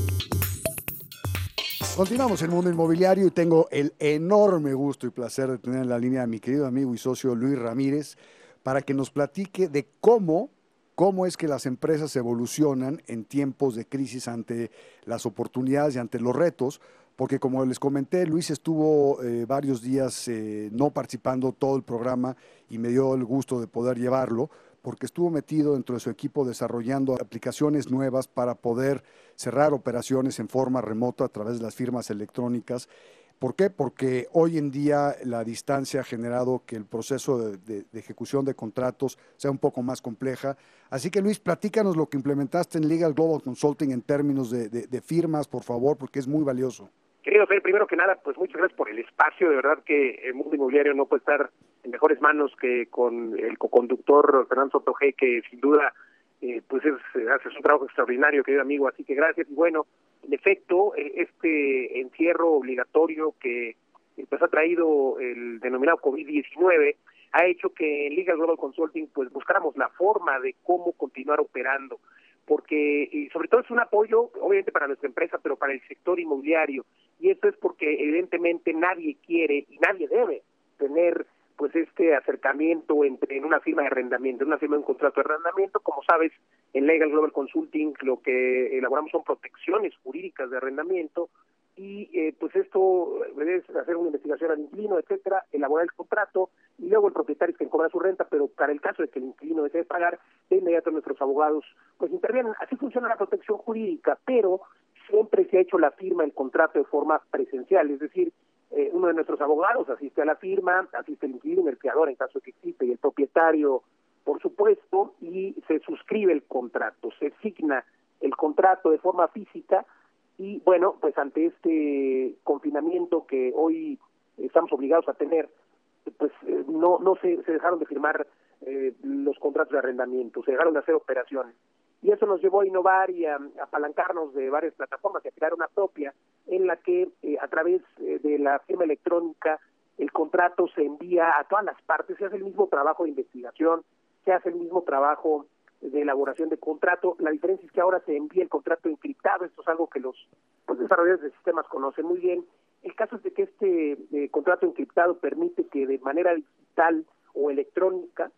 Continuamos en Mundo Inmobiliario y tengo el enorme gusto y placer de tener en la línea a mi querido amigo y socio Luis Ramírez para que nos platique de cómo, cómo es que las empresas evolucionan en tiempos de crisis ante las oportunidades y ante los retos, porque como les comenté, Luis estuvo eh, varios días eh, no participando todo el programa y me dio el gusto de poder llevarlo porque estuvo metido dentro de su equipo desarrollando aplicaciones nuevas para poder cerrar operaciones en forma remota a través de las firmas electrónicas. ¿Por qué? Porque hoy en día la distancia ha generado que el proceso de, ejecución de contratos sea un poco más compleja. Así que Luis, platícanos lo que implementaste en Legal Global Consulting en términos de, firmas, por favor, porque es muy valioso. Querido Fer, primero que nada, pues muchas gracias por el espacio. De verdad que el mundo inmobiliario no puede estar en mejores manos que con el coconductor Fernando Soto G, que sin duda eh, pues es, hace un trabajo extraordinario, querido amigo, así que gracias. Y bueno, en efecto, eh, este encierro obligatorio que pues ha traído el denominado COVID-19 ha hecho que en Liga Global Consulting pues buscáramos la forma de cómo continuar operando. Porque y sobre todo es un apoyo obviamente para nuestra empresa pero para el sector inmobiliario. Y eso es porque evidentemente nadie quiere y nadie debe tener pues este acercamiento entre en una firma de arrendamiento, en una firma de un contrato de arrendamiento, como sabes, en Legal Global Consulting lo que elaboramos son protecciones jurídicas de arrendamiento y eh, pues esto es hacer una investigación al inquilino, etcétera, elaborar el contrato y luego el propietario es quien cobra su renta, pero para el caso de que el inquilino desee pagar, de inmediato nuestros abogados pues intervienen. Así funciona la protección jurídica, pero siempre se ha hecho la firma, el contrato de forma presencial, es decir, eh, uno de nuestros abogados asiste a la firma, asiste el inquilino, el creador en caso que existe, y el propietario, por supuesto, y se suscribe el contrato, se signa el contrato de forma física y bueno, pues ante este confinamiento que hoy estamos obligados a tener, pues eh, no no se, se dejaron de firmar eh, los contratos de arrendamiento, se dejaron de hacer operaciones y eso nos llevó a innovar y a, apalancarnos de varias plataformas y a crear una propia en la que eh, a través eh, de la firma electrónica el contrato se envía a todas las partes, se hace el mismo trabajo de investigación, se hace el mismo trabajo de elaboración de contrato. La diferencia es que ahora se envía el contrato encriptado, esto es algo que los pues, desarrolladores de sistemas conocen muy bien. El caso es de que este eh, contrato encriptado permite que de manera digital o electrónica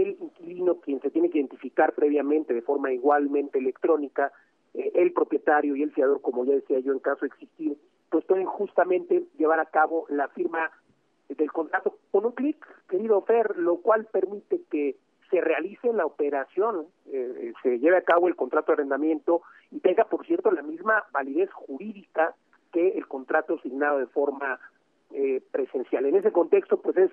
el inquilino quien se tiene que identificar previamente de forma igualmente electrónica, eh, el propietario y el fiador, como ya decía yo, en caso de existir, pues pueden justamente llevar a cabo la firma del contrato con un clic, querido Fer, lo cual permite que se realice la operación, eh, se lleve a cabo el contrato de arrendamiento y tenga, por cierto, la misma validez jurídica que el contrato asignado de forma eh, presencial. En ese contexto, pues es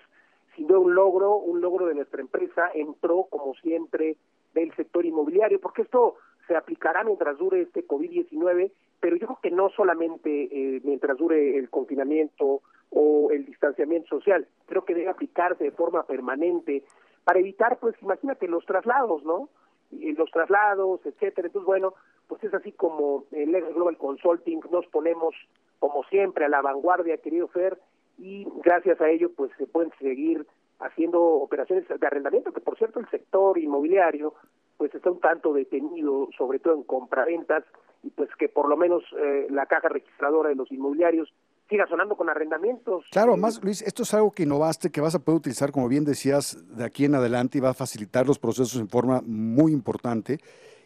sin un logro, un logro de nuestra empresa, entró como siempre del sector inmobiliario, porque esto se aplicará mientras dure este COVID-19, pero yo creo que no solamente eh, mientras dure el confinamiento o el distanciamiento social, creo que debe aplicarse de forma permanente para evitar, pues imagínate, los traslados, ¿no? Y los traslados, etcétera. Entonces, bueno, pues es así como en Legal Global Consulting nos ponemos, como siempre, a la vanguardia, querido Fer, y gracias a ello, pues se pueden seguir haciendo operaciones de arrendamiento, que por cierto el sector inmobiliario pues está un tanto detenido, sobre todo en compraventas, y pues que por lo menos eh, la caja registradora de los inmobiliarios siga sonando con arrendamientos. Claro, más Luis, esto es algo que innovaste, que vas a poder utilizar, como bien decías, de aquí en adelante y va a facilitar los procesos en forma muy importante.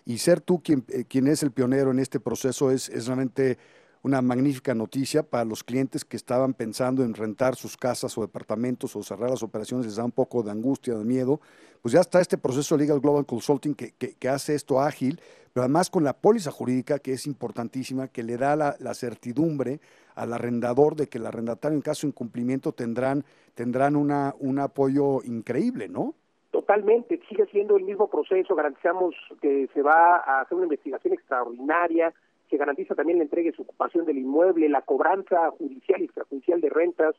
Y ser tú quien, eh, quien es el pionero en este proceso es, es realmente una magnífica noticia para los clientes que estaban pensando en rentar sus casas o departamentos o cerrar las operaciones, les da un poco de angustia, de miedo. Pues ya está este proceso Legal Global Consulting que, que, hace esto ágil, pero además con la póliza jurídica que es importantísima, que le da la, la certidumbre al arrendador de que el arrendatario en caso de incumplimiento tendrán, tendrán una, un apoyo increíble, ¿no? Totalmente, sigue siendo el mismo proceso, garantizamos que se va a hacer una investigación extraordinaria, que garantiza también la entrega y su ocupación del inmueble, la cobranza judicial y extrajudicial de rentas,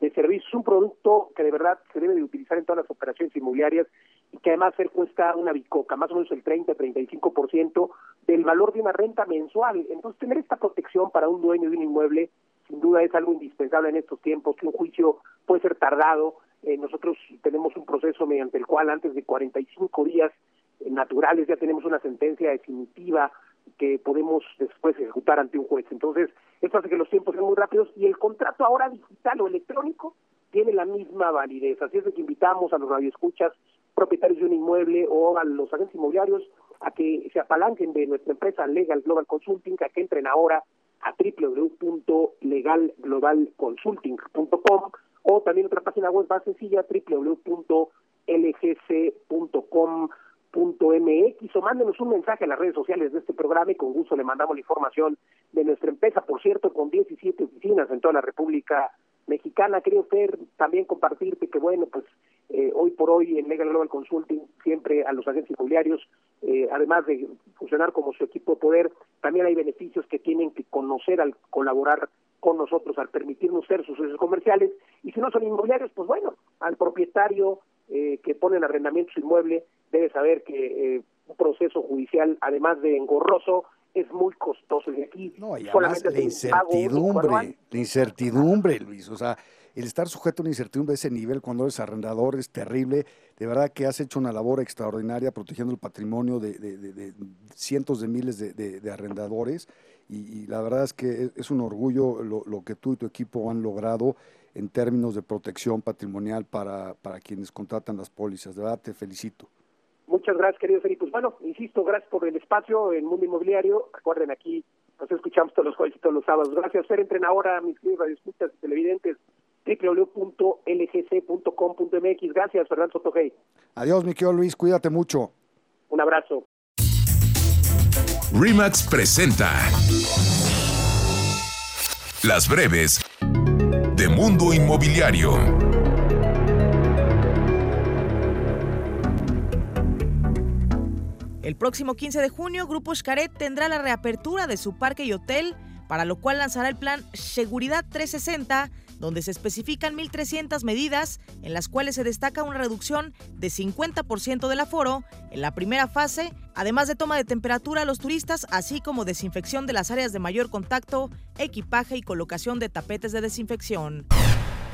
de servicios, un producto que de verdad se debe de utilizar en todas las operaciones inmobiliarias y que además él cuesta una bicoca, más o menos el 30-35% del valor de una renta mensual. Entonces, tener esta protección para un dueño de un inmueble, sin duda es algo indispensable en estos tiempos, que un juicio puede ser tardado. Eh, nosotros tenemos un proceso mediante el cual antes de 45 días eh, naturales ya tenemos una sentencia definitiva que podemos después ejecutar ante un juez. Entonces, esto hace que los tiempos sean muy rápidos y el contrato ahora digital o electrónico tiene la misma validez. Así es de que invitamos a los radioescuchas, propietarios de un inmueble o a los agentes inmobiliarios a que se apalanquen de nuestra empresa Legal Global Consulting, a que entren ahora a www.legalglobalconsulting.com o también otra página web más sencilla www.lgc.com MX o mándenos un mensaje a las redes sociales de este programa y con gusto le mandamos la información de nuestra empresa, por cierto, con 17 oficinas en toda la República Mexicana. Quería usted también compartirte que, bueno, pues eh, hoy por hoy en Legal Global Consulting, siempre a los agentes inmobiliarios, eh, además de funcionar como su equipo de poder, también hay beneficios que tienen que conocer al colaborar con nosotros, al permitirnos ser sus socios comerciales. Y si no son inmobiliarios, pues bueno, al propietario eh, que pone en arrendamiento su inmueble, debe saber que eh, un proceso judicial, además de engorroso, es muy costoso. Y aquí no, y solamente la incertidumbre, la incertidumbre, Luis. O sea, el estar sujeto a una incertidumbre de ese nivel cuando eres arrendador es terrible. De verdad que has hecho una labor extraordinaria protegiendo el patrimonio de, cientos de miles de, arrendadores. Y, la verdad es que es un orgullo lo, lo, que tú y tu equipo han logrado en términos de protección patrimonial para, para quienes contratan las pólizas. De verdad te felicito. Muchas gracias, querido Felipe. Pues bueno, insisto, gracias por el espacio en Mundo Inmobiliario. Recuerden, aquí nos escuchamos todos los jueves y todos los sábados. Gracias, Fer. Entren ahora, mis queridos radioescuchas y televidentes, www.lgc.com.mx. Gracias, Fernando Sotogey. Adiós, mi querido Luis. Cuídate mucho. Un abrazo. Remax presenta Las breves Mundo Inmobiliario. El próximo 15 de junio, Grupo Xcaret tendrá la reapertura de su parque y hotel, para lo cual lanzará el plan Seguridad 360, donde se especifican 1.300 medidas, en las cuales se destaca una reducción de 50% del aforo en la primera fase, además de toma de temperatura a los turistas, así como desinfección de las áreas de mayor contacto, equipaje y colocación de tapetes de desinfección.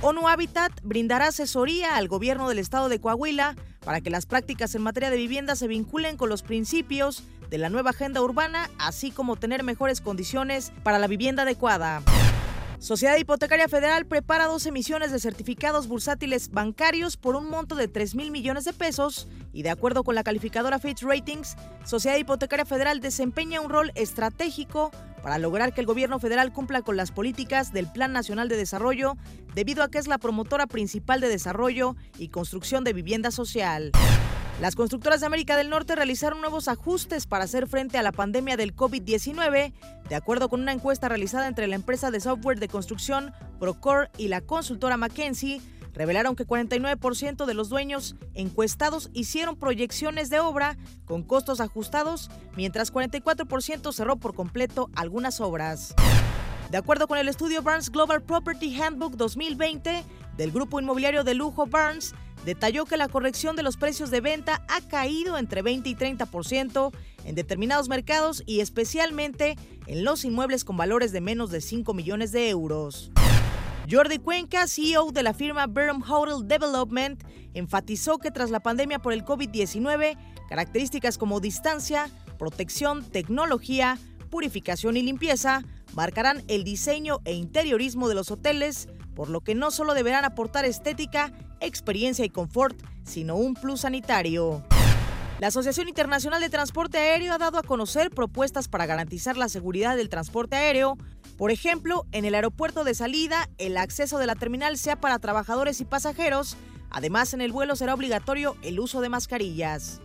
ONU Habitat brindará asesoría al gobierno del estado de Coahuila para que las prácticas en materia de vivienda se vinculen con los principios de la nueva agenda urbana, así como tener mejores condiciones para la vivienda adecuada. Sociedad Hipotecaria Federal prepara dos emisiones de certificados bursátiles bancarios por un monto de 3 mil millones de pesos y de acuerdo con la calificadora Fitch Ratings, Sociedad Hipotecaria Federal desempeña un rol estratégico para lograr que el gobierno federal cumpla con las políticas del Plan Nacional de Desarrollo, debido a que es la promotora principal de desarrollo y construcción de vivienda social. Las constructoras de América del Norte realizaron nuevos ajustes para hacer frente a la pandemia del COVID-19, de acuerdo con una encuesta realizada entre la empresa de software de construcción Procore y la consultora McKinsey, revelaron que 49% de los dueños encuestados hicieron proyecciones de obra con costos ajustados, mientras 44% cerró por completo algunas obras. De acuerdo con el estudio Barnes Global Property Handbook 2020 del grupo inmobiliario de lujo Barnes, detalló que la corrección de los precios de venta ha caído entre 20 y 30% en determinados mercados y especialmente en los inmuebles con valores de menos de 5 millones de euros. Jordi Cuenca, CEO de la firma Burnham Hotel Development, enfatizó que tras la pandemia por el COVID-19, características como distancia, protección, tecnología, purificación y limpieza marcarán el diseño e interiorismo de los hoteles, por lo que no solo deberán aportar estética, experiencia y confort, sino un plus sanitario. La Asociación Internacional de Transporte Aéreo ha dado a conocer propuestas para garantizar la seguridad del transporte aéreo. Por ejemplo, en el aeropuerto de salida, el acceso de la terminal sea para trabajadores y pasajeros. Además, en el vuelo será obligatorio el uso de mascarillas.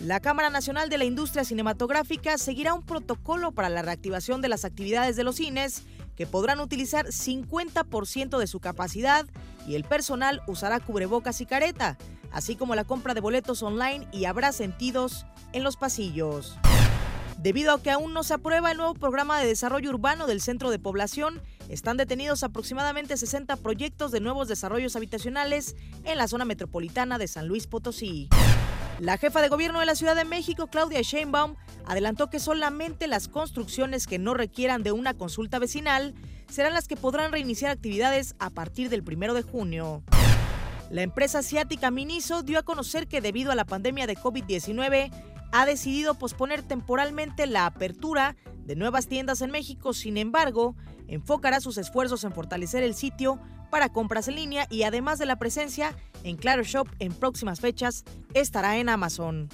La Cámara Nacional de la Industria Cinematográfica seguirá un protocolo para la reactivación de las actividades de los cines que podrán utilizar 50% de su capacidad y el personal usará cubrebocas y careta, así como la compra de boletos online y habrá sentidos en los pasillos. Debido a que aún no se aprueba el nuevo programa de desarrollo urbano del centro de población, están detenidos aproximadamente 60 proyectos de nuevos desarrollos habitacionales en la zona metropolitana de San Luis Potosí. La jefa de gobierno de la Ciudad de México, Claudia Sheinbaum, adelantó que solamente las construcciones que no requieran de una consulta vecinal serán las que podrán reiniciar actividades a partir del primero de junio. La empresa asiática Miniso dio a conocer que debido a la pandemia de COVID-19 ha decidido posponer temporalmente la apertura de nuevas tiendas en México. Sin embargo, enfocará sus esfuerzos en fortalecer el sitio para compras en línea y además de la presencia en Claro Shop en próximas fechas, estará en Amazon.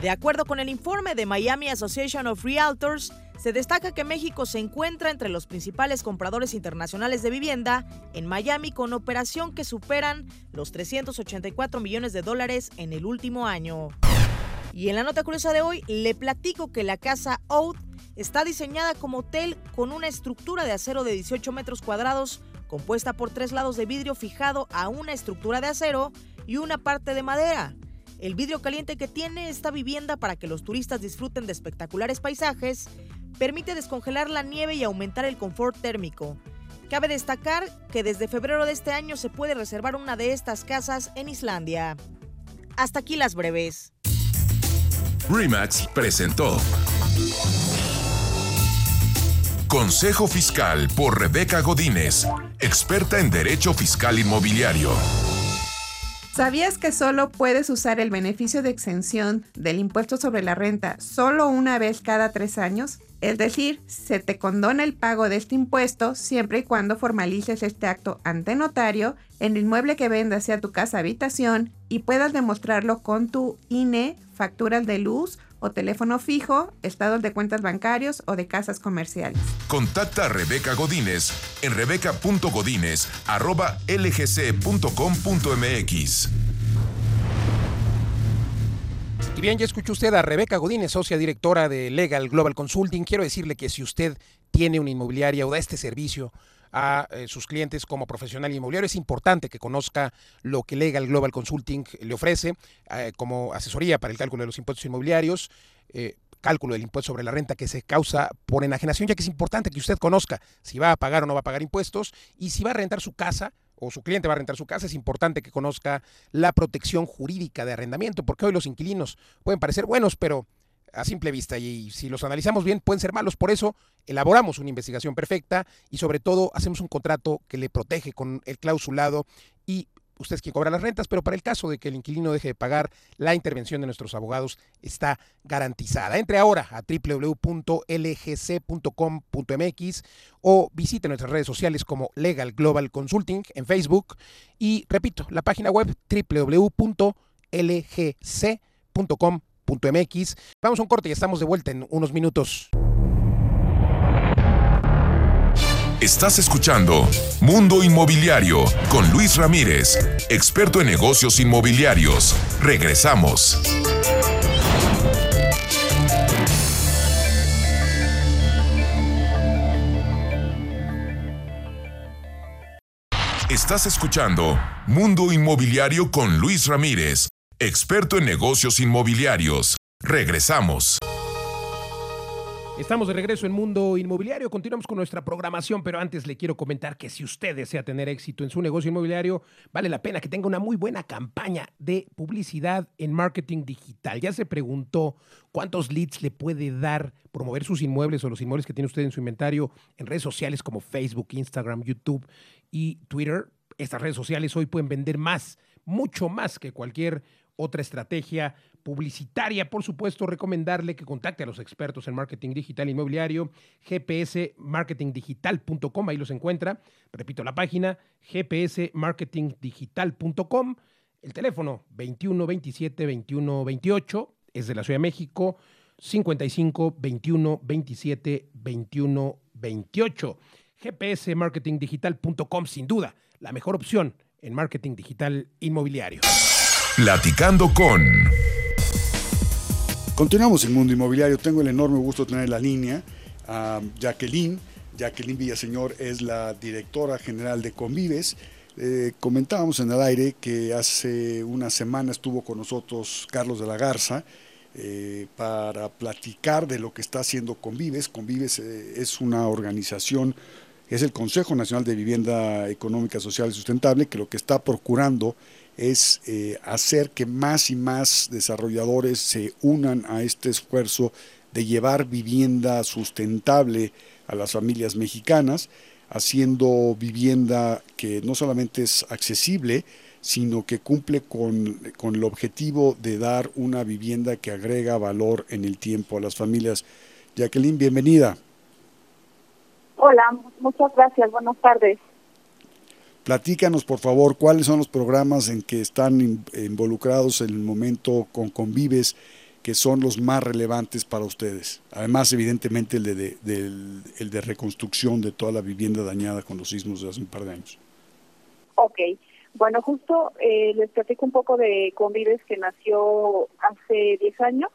De acuerdo con el informe de Miami Association of Realtors, se destaca que México se encuentra entre los principales compradores internacionales de vivienda en Miami con operación que superan los 384 millones de dólares en el último año. Y en la nota curiosa de hoy le platico que la casa Oud está diseñada como hotel con una estructura de acero de 18 metros cuadrados compuesta por tres lados de vidrio fijado a una estructura de acero y una parte de madera. El vidrio caliente que tiene esta vivienda para que los turistas disfruten de espectaculares paisajes permite descongelar la nieve y aumentar el confort térmico. Cabe destacar que desde febrero de este año se puede reservar una de estas casas en Islandia. Hasta aquí las breves. Remax presentó Consejo Fiscal por Rebeca Godínez, experta en Derecho Fiscal Inmobiliario. ¿Sabías que solo puedes usar el beneficio de exención del impuesto sobre la renta solo una vez cada tres años? Es decir, se te condona el pago de este impuesto siempre y cuando formalices este acto ante notario en el inmueble que vendas sea tu casa habitación y puedas demostrarlo con tu INE, facturas de luz o teléfono fijo, estados de cuentas bancarios o de casas comerciales. Contacta a Rebeca Godínez en rebeca.godínez.lgc.com.mx. Y bien, ya escuchó usted a Rebeca Godínez, socia directora de Legal Global Consulting. Quiero decirle que si usted tiene una inmobiliaria o da este servicio, a eh, sus clientes como profesional inmobiliario. Es importante que conozca lo que Legal Global Consulting le ofrece eh, como asesoría para el cálculo de los impuestos inmobiliarios. Eh, cálculo del impuesto sobre la renta que se causa por enajenación, ya que es importante que usted conozca si va a pagar o no va a pagar impuestos y si va a rentar su casa o su cliente va a rentar su casa, es importante que conozca la protección jurídica de arrendamiento, porque hoy los inquilinos pueden parecer buenos, pero a simple vista y si los analizamos bien pueden ser malos. Por eso elaboramos una investigación perfecta y sobre todo hacemos un contrato que le protege con el clausulado y usted es quien cobra las rentas, pero para el caso de que el inquilino deje de pagar, la intervención de nuestros abogados está garantizada. Entre ahora a www.lgc.com.mx o visite nuestras redes sociales como Legal Global Consulting en Facebook y repito, la página web www.lgc.com.mx. Vamos a un corte y estamos de vuelta en unos minutos. Estás escuchando Mundo Inmobiliario con Luis Ramírez, experto en negocios inmobiliarios. Regresamos. Estás escuchando Mundo Inmobiliario con Luis Ramírez, experto en negocios inmobiliarios. Regresamos. Estamos de regreso en Mundo Inmobiliario, continuamos con nuestra programación, pero antes le quiero comentar que si usted desea tener éxito en su negocio inmobiliario, vale la pena que tenga una muy buena campaña de publicidad en marketing digital. Ya se preguntó cuántos leads le puede dar promover sus inmuebles o los inmuebles que tiene usted en su inventario en redes sociales como Facebook, Instagram, YouTube y Twitter. Estas redes sociales hoy pueden vender más, mucho más que cualquier otra estrategia publicitaria. Por supuesto, recomendarle que contacte a los expertos en marketing digital inmobiliario, gpsmarketingdigital.com, ahí los encuentra. Repito la página, gpsmarketingdigital.com. El teléfono 21 27 21 28 es de la Ciudad de México, 55 21 27 21 28. gpsmarketingdigital.com, sin duda, la mejor opción en marketing digital inmobiliario. Platicando con... Continuamos en Mundo Inmobiliario. Tengo el enorme gusto de tener en la línea a Jacqueline. Jacqueline Villaseñor es la directora general de Convives. Eh, comentábamos en el aire que hace una semana estuvo con nosotros Carlos de la Garza eh, para platicar de lo que está haciendo Convives. Convives eh, es una organización, es el Consejo Nacional de Vivienda Económica, Social y Sustentable, que lo que está procurando eh, hacer que más y más desarrolladores se unan a este esfuerzo de llevar vivienda sustentable a las familias mexicanas, haciendo vivienda que no solamente es accesible, sino que cumple con, con el objetivo de dar una vivienda que agrega valor en el tiempo a las familias. Jacqueline, bienvenida. Hola, muchas gracias, buenas tardes. Platícanos, por favor, cuáles son los programas en que están involucrados en el momento con Convives, que son los más relevantes para ustedes. Además, evidentemente, el de, el de reconstrucción de toda la vivienda dañada con los sismos de hace un par de años. Ok. Bueno, justo eh, les platico un poco de Convives, que nació hace 10 años,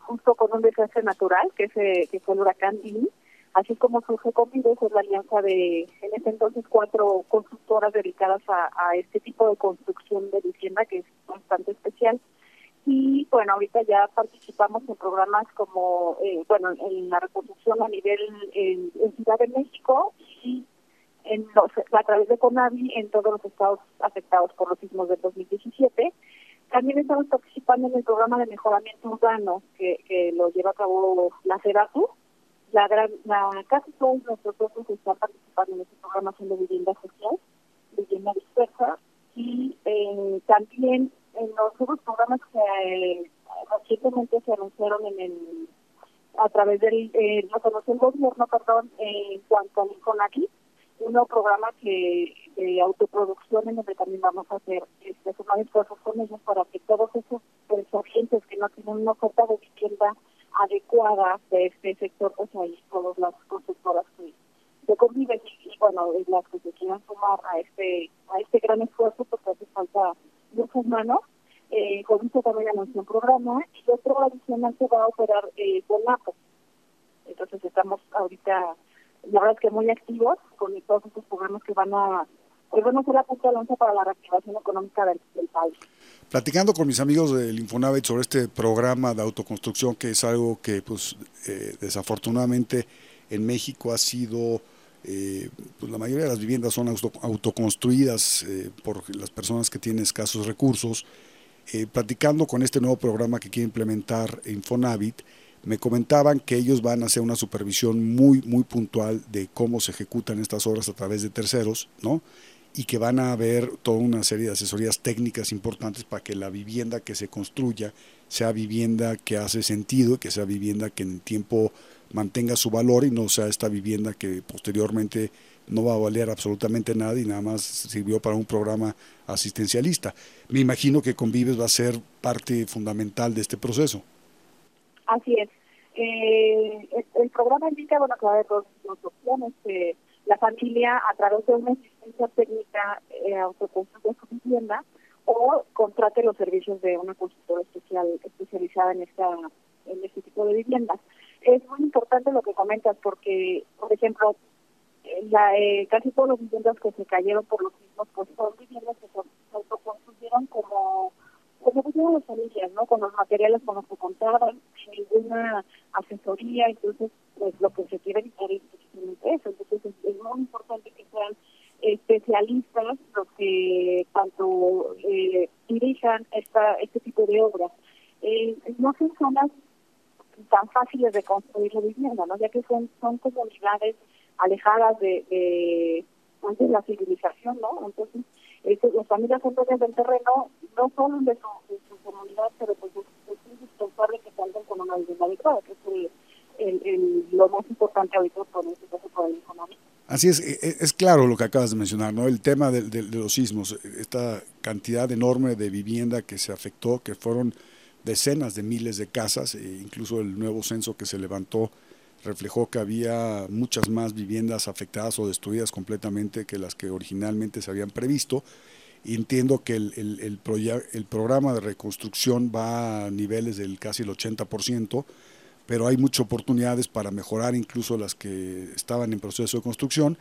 justo con un desastre natural, que fue el huracán Dini Así como surge Convives, es la alianza de, en ese entonces, cuatro constructoras dedicadas a, este tipo de construcción de vivienda, que es bastante especial. Y bueno, ahorita ya participamos en programas como, eh, bueno, en la reconstrucción a nivel en, Ciudad de México y en a través de CONAVI en todos los estados afectados por los sismos del 2017. También estamos participando en el programa de mejoramiento urbano que, que lo lleva a cabo la CERATU, la, gran, la casi todos nuestros socios están participando en este programa de vivienda social, vivienda dispersa, y eh, también en los otros programas que eh, recientemente se anunciaron en el a través del eh, lo conoció el gobierno perdón en cuanto al ICONACI un programa que de autoproducción en donde también vamos a hacer este, sumar esfuerzos con ellos para que todos esos pues, agentes que no tienen una oferta de vivienda adecuada de este sector, pues ahí todas las constructoras que, que conviven y, bueno, las que se quieran sumar a este a este gran esfuerzo porque hace falta muchas manos. Eh, con esto también anunció un programa y otro adicional se va a operar eh, Bonapo. Entonces estamos ahorita, la verdad es que muy activos con todos estos programas que van a pues van a ser la punta de lanza para la reactivación económica del país. Platicando con mis amigos del Infonavit sobre este programa de autoconstrucción, que es algo que pues eh, desafortunadamente en México ha sido, eh, pues la mayoría de las viviendas son autoconstruidas eh, por las personas que tienen escasos recursos. platicando con este nuevo programa que quiere implementar Infonavit, me comentaban que ellos van a hacer una supervisión muy, muy puntual de cómo se ejecutan estas obras a través de terceros, ¿no? Y que van a haber toda una serie de asesorías técnicas importantes para que la vivienda que se construya sea vivienda que hace sentido, que sea vivienda que en el tiempo mantenga su valor y no sea esta vivienda que posteriormente no va a valer absolutamente nada y nada más sirvió para un programa asistencialista. Me imagino que Convives va a ser parte fundamental de este proceso. Así es. Eh, el, programa indica bueno, que va a haber dos, opciones. Eh, la familia, a través de una asistencia técnica, eh, autoconstruye su vivienda o contrate los servicios de una consultora especial especializada en esta este tipo de viviendas. Es muy importante lo que comentas porque, por ejemplo, la, eh, casi todos los viviendas que se cayeron por los mismos, pues son viviendas que se autoconstruyeron como como pusieron las familias, ¿no? Con los materiales con los que contaban, sin ninguna asesoría, entonces, pues lo que se quiere evitar es eso. Entonces, es, muy importante que sean especialistas los que tanto eh, dirijan esta, este tipo de obras. Eh, no son zonas tan fáciles de construir la vivienda, ¿no? Ya que son, son comunidades alejadas de, de, pues, de la civilización, ¿no? Entonces, este, las familias son dueñas del terreno, no solo de su, comunidad, pero pues es, indispensable que cuenten con una vivienda adecuada, que es el, el, lo más importante ahorita por este caso por el económico. Así es, e, e, es claro lo que acabas de mencionar, ¿no? El tema de, de, los sismos, esta cantidad enorme de vivienda que se afectó, que fueron decenas de miles de casas, e incluso el nuevo censo que se levantó reflejó que había muchas más viviendas afectadas o destruidas completamente que las que originalmente se habían previsto. entiendo que el, el, programa de reconstrucción va a niveles del casi el 80%, pero hay muchas oportunidades para mejorar incluso las que estaban en proceso de construcción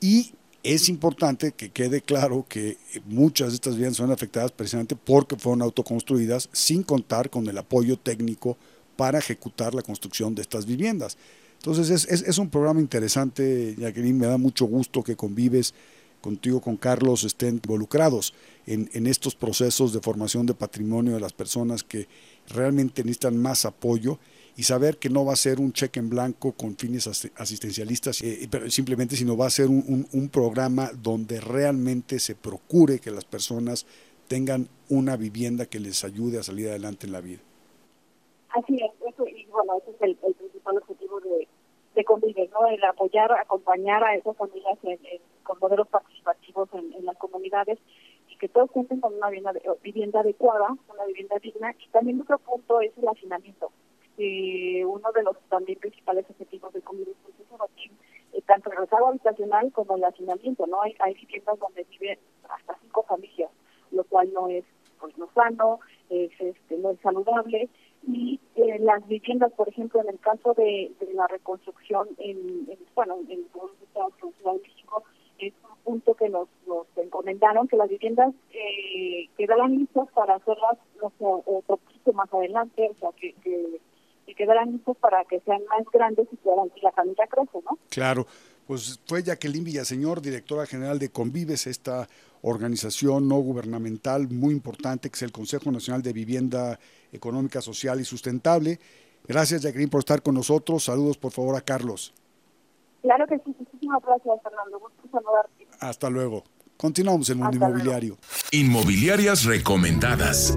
y es importante que quede claro que muchas de estas viviendas son afectadas precisamente porque fueron autoconstruidas sin contar con el apoyo técnico para ejecutar la construcción de estas viviendas. Entonces es, es, un programa interesante, Jacqueline, me da mucho gusto que convives contigo, con Carlos, estén involucrados en, en, estos procesos de formación de patrimonio de las personas que realmente necesitan más apoyo y saber que no va a ser un cheque en blanco con fines asistencialistas, eh, pero simplemente, sino va a ser un, un, programa donde realmente se procure que las personas tengan una vivienda que les ayude a salir adelante en la vida. Así es, eso, y bueno, ese es el principal objetivo de, de Convive, El apoyar, acompañar a esas familias en, con modelos participativos en, en, las comunidades y que todos cuenten con una vivienda, vivienda adecuada, una vivienda digna. Y también otro punto es el hacinamiento. Uno de los también principales objetivos de Convive es eh, tanto el rezago habitacional como el hacinamiento, ¿no? Hay, hay viviendas donde viven hasta cinco familias, lo cual no es pues no sano, es, este, no es saludable y eh, las viviendas, por ejemplo, en el caso de, de la reconstrucción en, en bueno, en el México, es un punto que nos, nos encomendaron que las viviendas eh, quedaran listas para hacerlas no sé, otro poquito más adelante, o sea, que, que, que quedaran listas para que sean más grandes y, puedan, y la familia crece, ¿no? Claro. Pues fue Jacqueline Villaseñor, directora general de Convives, esta organización no gubernamental muy importante que es el Consejo Nacional de Vivienda Económica, Social y Sustentable. Gracias, Jacqueline, por estar con nosotros. Saludos, por favor, a Carlos. Claro que sí. Muchísimas gracias, Fernando. Gusto saludarte. Hasta luego. Continuamos en Mundo Inmobiliario. Inmobiliarias recomendadas.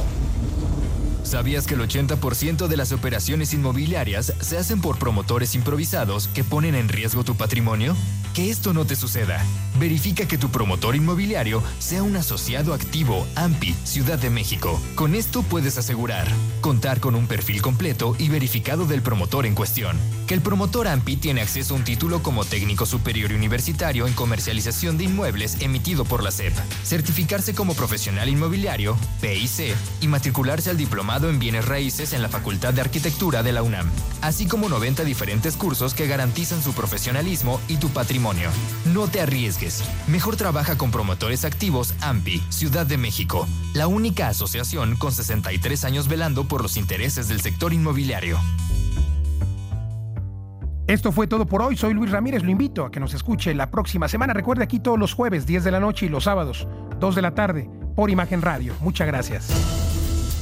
¿Sabías que el 80% de las operaciones inmobiliarias se hacen por promotores improvisados que ponen en riesgo tu patrimonio? Que esto no te suceda. Verifica que tu promotor inmobiliario sea un asociado activo AMPI Ciudad de México. Con esto puedes asegurar contar con un perfil completo y verificado del promotor en cuestión. Que el promotor AMPI tiene acceso a un título como técnico superior universitario en comercialización de inmuebles emitido por la SEP. Certificarse como profesional inmobiliario, PIC, y matricularse al en bienes raíces en la Facultad de Arquitectura de la UNAM. Así como 90 diferentes cursos que garantizan su profesionalismo y tu patrimonio. No te arriesgues. Mejor trabaja con promotores activos AMPI, Ciudad de México, la única asociación con 63 años velando por los intereses del sector inmobiliario. Esto fue todo por hoy. Soy Luis Ramírez. Lo invito a que nos escuche la próxima semana. Recuerde aquí todos los jueves, 10 de la noche y los sábados, 2 de la tarde, por Imagen Radio. Muchas gracias.